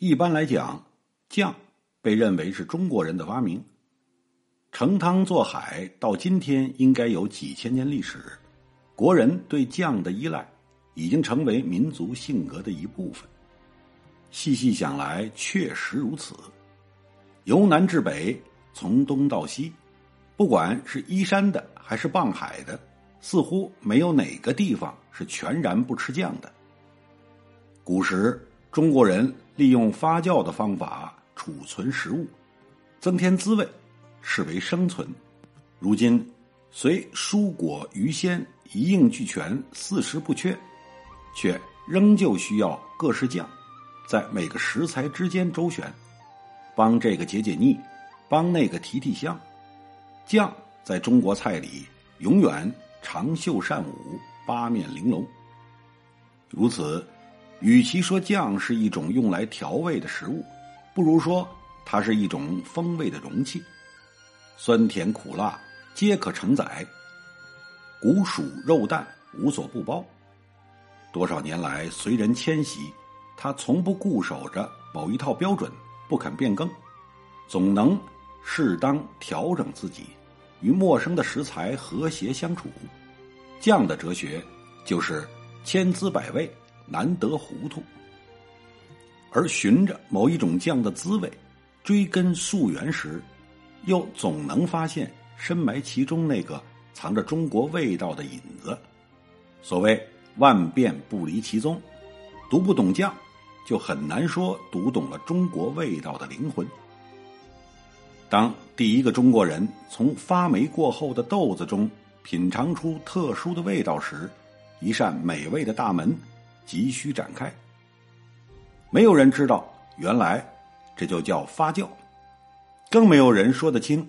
一般来讲，酱被认为是中国人的发明。盛汤做海到今天应该有几千年历史。”国人对酱的依赖，已经成为民族性格的一部分。细细想来，确实如此。由南至北，从东到西，不管是依山的还是傍海的，似乎没有哪个地方是全然不吃酱的。古时中国人利用发酵的方法储存食物，增添滋味，视为生存。如今随蔬果鱼鲜。一应俱全，四时不缺，却仍旧需要各式酱，在每个食材之间周旋，帮这个解解腻，帮那个提提香。酱在中国菜里永远长袖善舞，八面玲珑。如此，与其说酱是一种用来调味的食物，不如说它是一种风味的容器，酸甜苦辣皆可承载。谷薯肉蛋无所不包。多少年来，随人迁徙，他从不固守着某一套标准，不肯变更，总能适当调整自己，与陌生的食材和谐相处。酱的哲学就是千滋百味，难得糊涂。而循着某一种酱的滋味，追根溯源时，又总能发现深埋其中那个。藏着中国味道的影子，所谓万变不离其宗，读不懂酱，就很难说读懂了中国味道的灵魂。当第一个中国人从发霉过后的豆子中品尝出特殊的味道时，一扇美味的大门急需展开。没有人知道，原来这就叫发酵，更没有人说得清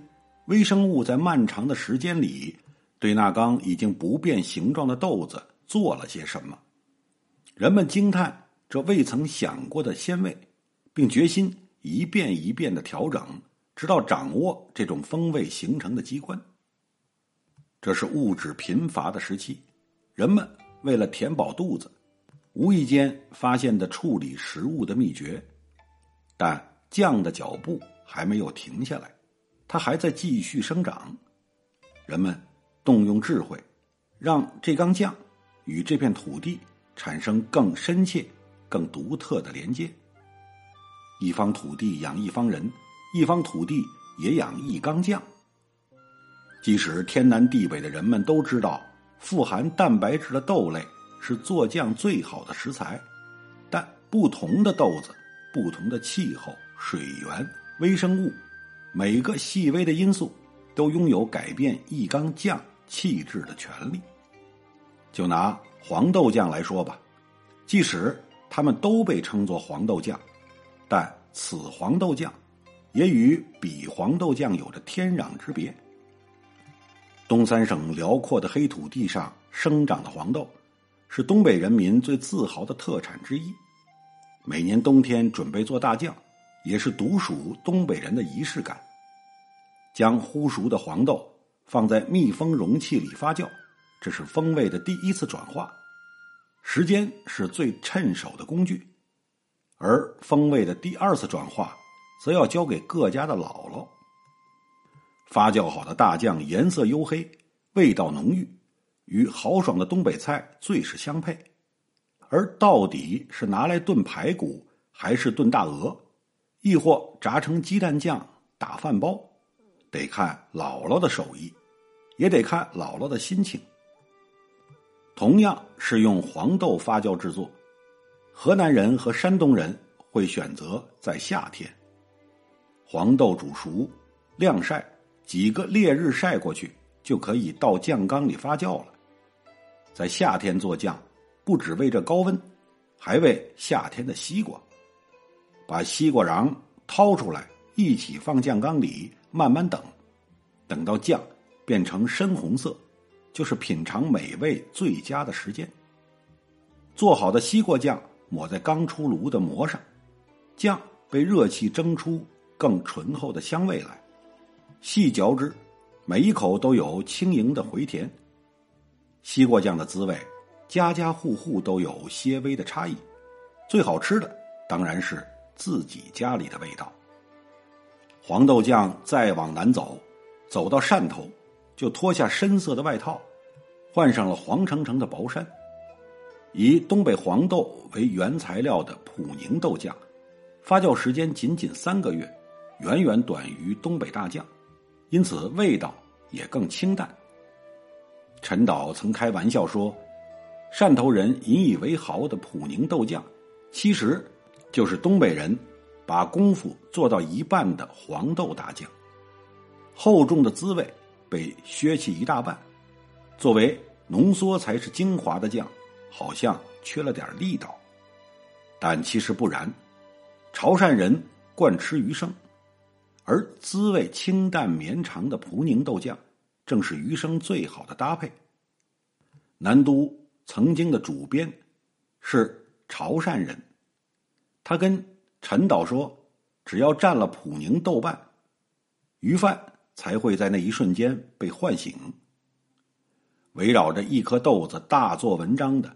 微生物在漫长的时间里。对那缸已经不变形状的豆子做了些什么？人们惊叹这未曾想过的鲜味，并决心一遍一遍的调整，直到掌握这种风味形成的机关。这是物质贫乏的时期，人们为了填饱肚子，无意间发现的处理食物的秘诀。但酱的脚步还没有停下来，它还在继续生长。人们。动用智慧，让这缸酱与这片土地产生更深切、更独特的连接。一方土地养一方人，一方土地也养一缸酱。即使天南地北的人们都知道，富含蛋白质的豆类是做酱最好的食材，但不同的豆子、不同的气候、水源、微生物，每个细微的因素都拥有改变一缸酱。气质的权利。就拿黄豆酱来说吧，即使它们都被称作黄豆酱，但此黄豆酱也与彼黄豆酱有着天壤之别。东三省辽阔的黑土地上生长的黄豆，是东北人民最自豪的特产之一。每年冬天准备做大酱，也是独属东北人的仪式感。将烀熟的黄豆。放在密封容器里发酵，这是风味的第一次转化。时间是最趁手的工具，而风味的第二次转化，则要交给各家的姥姥。发酵好的大酱颜色黝黑，味道浓郁，与豪爽的东北菜最是相配。而到底是拿来炖排骨，还是炖大鹅，亦或炸成鸡蛋酱打饭包，得看姥姥的手艺。也得看姥姥的心情。同样是用黄豆发酵制作，河南人和山东人会选择在夏天，黄豆煮熟、晾晒，几个烈日晒过去，就可以到酱缸里发酵了。在夏天做酱，不只为这高温，还为夏天的西瓜。把西瓜瓤掏出来，一起放酱缸里，慢慢等，等到酱变成深红色，就是品尝美味最佳的时间。做好的西瓜酱抹在刚出炉的馍上，酱被热气蒸出更醇厚的香味来，细嚼之，每一口都有轻盈的回甜。西瓜酱的滋味，家家户户都有些微的差异，最好吃的当然是自己家里的味道。黄豆酱再往南走，走到汕头，就脱下深色的外套，换上了黄澄澄的薄衫。以东北黄豆为原材料的普宁豆酱，发酵时间仅仅三个月，远远短于东北大酱，因此味道也更清淡。陈导曾开玩笑说：“汕头人引以为豪的普宁豆酱，其实就是东北人把功夫做到一半的黄豆大酱。厚重的滋味被削去一大半，作为浓缩才是精华的酱，好像缺了点力道。但其实不然，潮汕人惯吃鱼生，而滋味清淡绵长的普宁豆酱。”正是余生最好的搭配。南都曾经的主编是潮汕人，他跟陈导说：“只要蘸了普宁豆瓣，鱼贩才会在那一瞬间被唤醒。”围绕着一颗豆子大做文章的，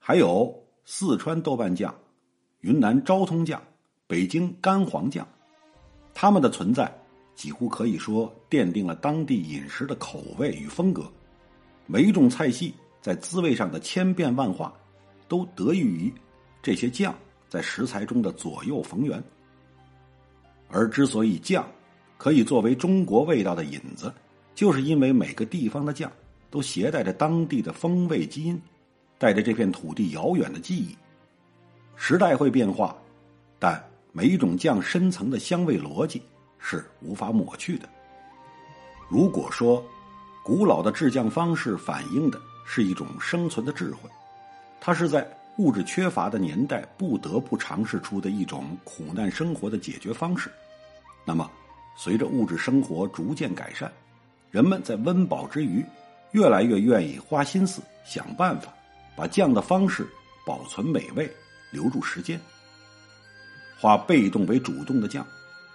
还有四川豆瓣酱、云南昭通酱、北京干黄酱，他们的存在。几乎可以说奠定了当地饮食的口味与风格，每一种菜系在滋味上的千变万化，都得益于这些酱在食材中的左右逢源。而之所以酱可以作为中国味道的引子，就是因为每个地方的酱都携带着当地的风味基因，带着这片土地遥远的记忆。时代会变化，但每一种酱深层的香味逻辑。是无法抹去的。如果说，古老的制酱方式反映的是一种生存的智慧，它是在物质缺乏的年代不得不尝试出的一种苦难生活的解决方式，那么，随着物质生活逐渐改善，人们在温饱之余，越来越愿意花心思想办法，把酱的方式保存美味，留住时间。化被动为主动的酱。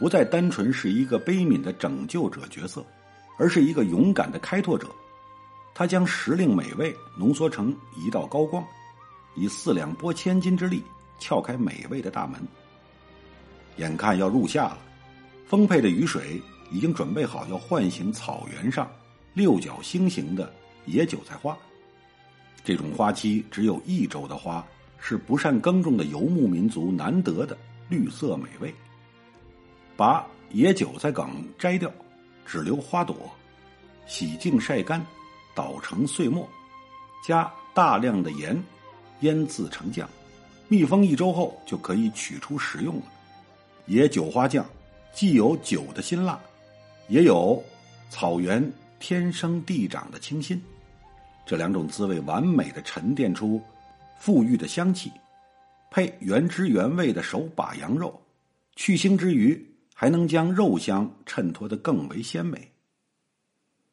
不再单纯是一个悲悯的拯救者角色，而是一个勇敢的开拓者。他将时令美味浓缩成一道高光，以四两拨千斤之力撬开美味的大门。眼看要入夏了，丰沛的雨水已经准备好要唤醒草原上六角星形的野韭菜花。这种花期只有一周的花，是不善耕种的游牧民族难得的绿色美味。把野韭菜梗摘掉，只留花朵，洗净晒干，捣成碎末，加大量的盐，腌制成酱，密封一周后就可以取出食用了。野韭花酱既有酒的辛辣，也有草原天生地长的清新，这两种滋味完美的沉淀出馥郁的香气，配原汁原味的手把羊肉，去腥之余。还能将肉香衬托得更为鲜美。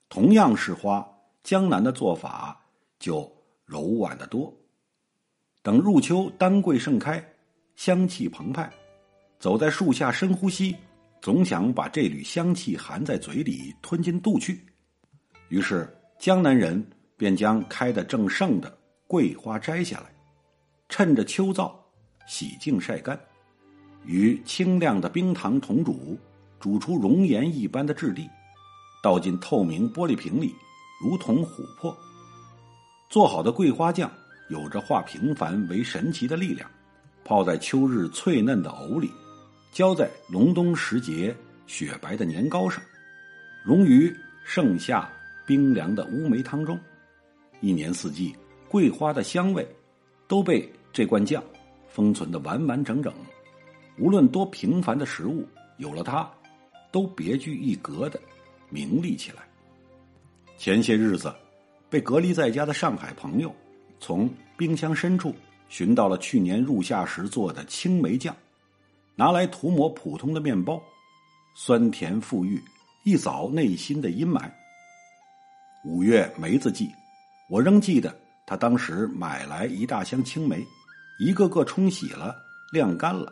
同样是花，江南的做法就柔婉得多。等入秋，丹桂盛开，香气澎湃，走在树下深呼吸，总想把这缕香气含在嘴里，吞进肚去。于是江南人便将开得正盛的桂花摘下来，趁着秋燥，洗净晒干。与清亮的冰糖同煮，煮出熔岩一般的质地，倒进透明玻璃瓶里，如同琥珀。做好的桂花酱有着化平凡为神奇的力量，泡在秋日脆嫩的藕里，浇在隆冬时节雪白的年糕上，溶于盛夏冰凉的乌梅汤中。一年四季，桂花的香味都被这罐酱封存的完完整整。无论多平凡的食物，有了它，都别具一格的名利起来。前些日子，被隔离在家的上海朋友，从冰箱深处寻到了去年入夏时做的青梅酱，拿来涂抹普通的面包，酸甜馥郁，一扫内心的阴霾。五月梅子季，我仍记得他当时买来一大箱青梅，一个个冲洗了、晾干了，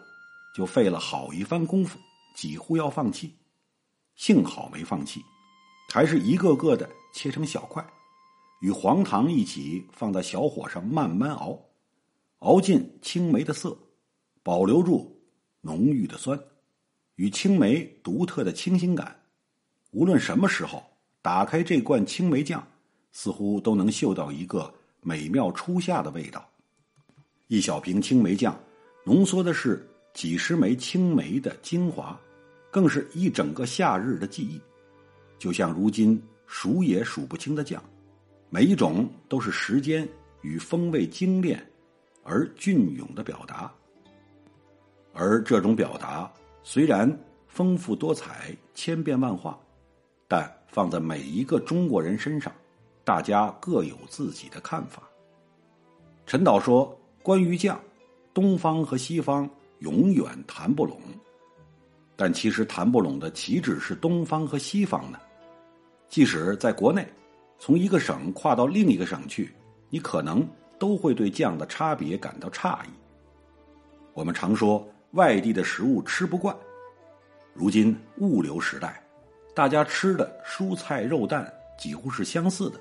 就费了好一番功夫，几乎要放弃。幸好没放弃，还是一个个的切成小块，与黄糖一起放在小火上慢慢熬，熬进青梅的色，保留住浓郁的酸，与青梅独特的清新感。无论什么时候。打开这罐青梅酱，似乎都能嗅到一个美妙初夏的味道。一小瓶青梅酱，浓缩的是几十枚青梅的精华，更是一整个夏日的记忆。就像如今数也数不清的酱，每一种都是时间与风味精炼而隽永的表达。而这种表达虽然丰富多彩、千变万化，但。放在每一个中国人身上，大家各有自己的看法。陈导说：“关于酱，东方和西方永远谈不拢。但其实谈不拢的岂止是东方和西方呢？即使在国内，从一个省跨到另一个省去，你可能都会对酱的差别感到诧异。我们常说外地的食物吃不惯，如今物流时代。”大家吃的蔬菜肉蛋几乎是相似的，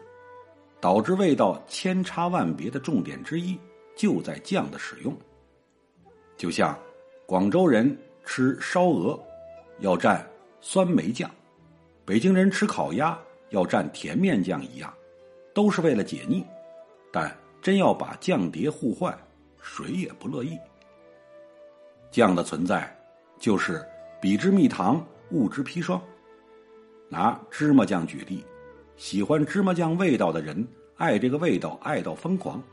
导致味道千差万别的重点之一就在酱的使用。就像广州人吃烧鹅要蘸酸梅酱，北京人吃烤鸭要蘸甜面酱一样，都是为了解腻。但真要把酱碟互换，谁也不乐意。酱的存在，就是比之蜜糖，物之砒霜。拿芝麻酱举例，喜欢芝麻酱味道的人爱这个味道爱到疯狂，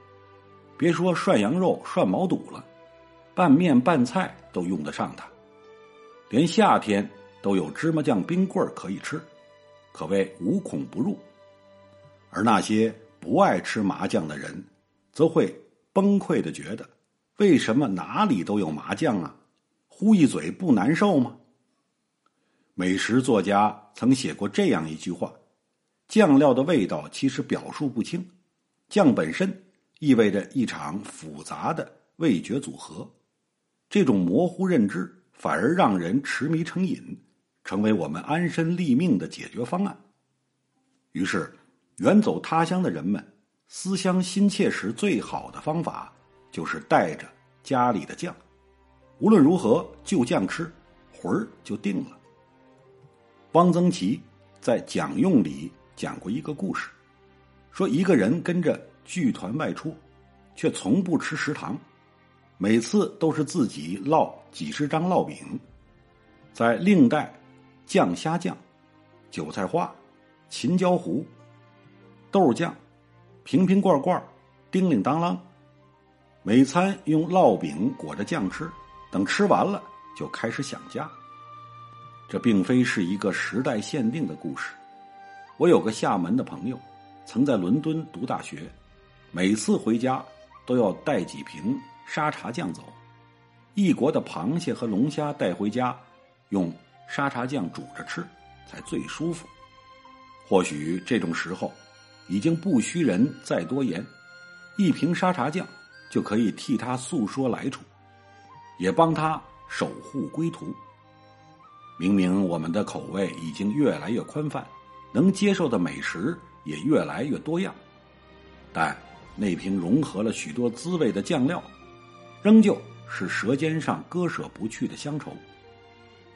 别说涮羊肉、涮毛肚了，拌面、拌菜都用得上它。连夏天都有芝麻酱冰棍可以吃，可谓无孔不入。而那些不爱吃麻酱的人，则会崩溃的觉得：为什么哪里都有麻酱啊？呼一嘴不难受吗？美食作家曾写过这样一句话：“酱料的味道其实表述不清，酱本身意味着一场复杂的味觉组合。这种模糊认知反而让人痴迷成瘾，成为我们安身立命的解决方案。于是，远走他乡的人们思乡心切时，最好的方法就是带着家里的酱，无论如何就酱吃，魂儿就定了。”汪曾祺在《讲用》里讲过一个故事，说一个人跟着剧团外出，却从不吃食堂，每次都是自己烙几十张烙饼，再另带酱虾酱、韭菜花、秦椒糊、豆酱，瓶瓶罐罐，叮铃当啷，每餐用烙饼裹着酱吃，等吃完了就开始想家。这并非是一个时代限定的故事。我有个厦门的朋友，曾在伦敦读大学，每次回家都要带几瓶沙茶酱走。异国的螃蟹和龙虾带回家，用沙茶酱煮着吃才最舒服。或许这种时候，已经不需人再多言，一瓶沙茶酱就可以替他诉说来处，也帮他守护归途。明明我们的口味已经越来越宽泛，能接受的美食也越来越多样，但那瓶融合了许多滋味的酱料，仍旧是舌尖上割舍不去的乡愁。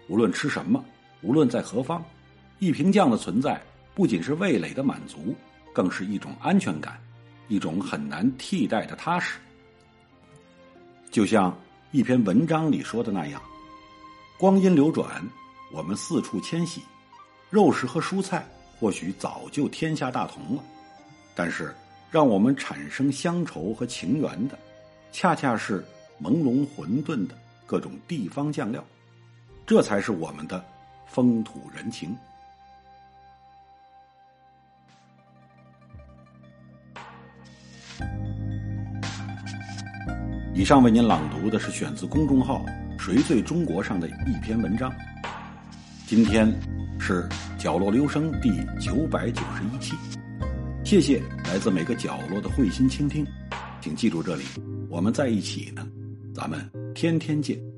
无论吃什么，无论在何方，一瓶酱的存在不仅是味蕾的满足，更是一种安全感，一种很难替代的踏实。就像一篇文章里说的那样，光阴流转。我们四处迁徙，肉食和蔬菜或许早就天下大同了，但是让我们产生乡愁和情缘的，恰恰是朦胧混沌的各种地方酱料，这才是我们的风土人情。以上为您朗读的是选自公众号“谁最中国”上的一篇文章。今天是角落留声第九百九十一期，谢谢来自每个角落的慧心倾听，请记住这里，我们在一起呢，咱们天天见。